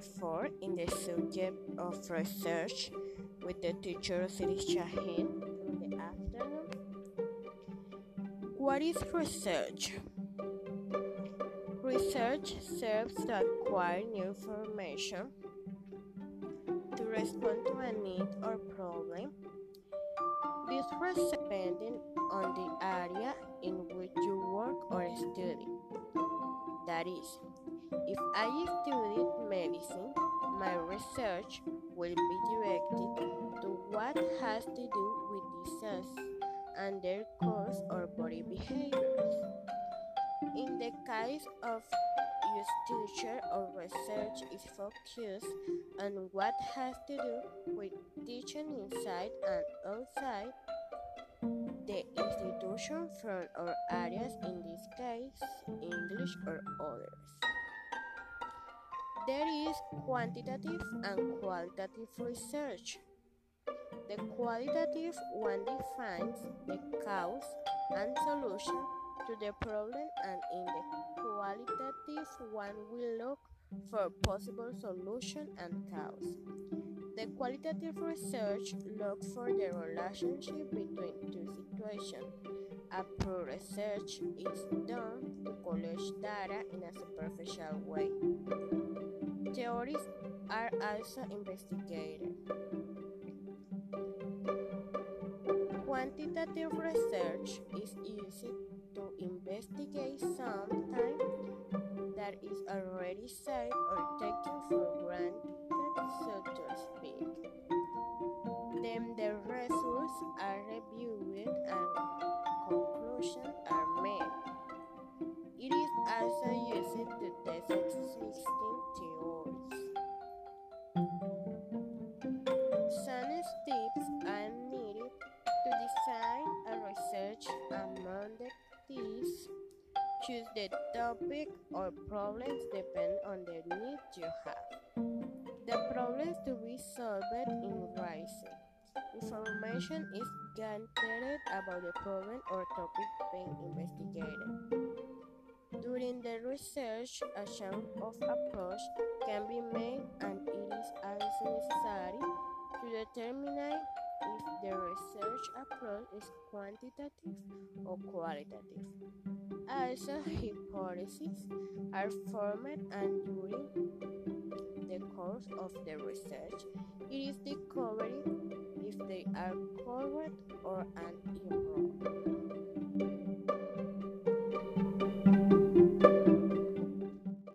4 in the subject of research with the teacher Siri Shaheen in the afternoon. What is research? Research serves to acquire new information, to respond to a need or problem. This research depending on the area in which you work or study. That is, if I studied medicine, my research will be directed to what has to do with disease and their cause or body behaviors. In the case of use teacher or research is focused on what has to do with teaching inside and outside the institution from our areas, in this case, English or others. There is quantitative and qualitative research. The qualitative one defines the cause and solution to the problem, and in the qualitative one we look for possible solution and cause. The qualitative research looks for the relationship between two situations. Approved research is done to collect data in a superficial way. Theories are also investigated. Quantitative research is used to investigate something that is already said or taken for granted, so to speak. Then the results are reviewed and conclusions are made. It is also used to test existing theories. Some steps are needed to design Choose the topic or problems depend on the need you have. The problems to be solved in writing. Information is gathered about the problem or topic being investigated. During the research, a change of approach can be made and it is necessary to determine if the research approach is quantitative or qualitative. Also, hypotheses are formed and during the course of the research, it is discovered if they are correct or uncorrect.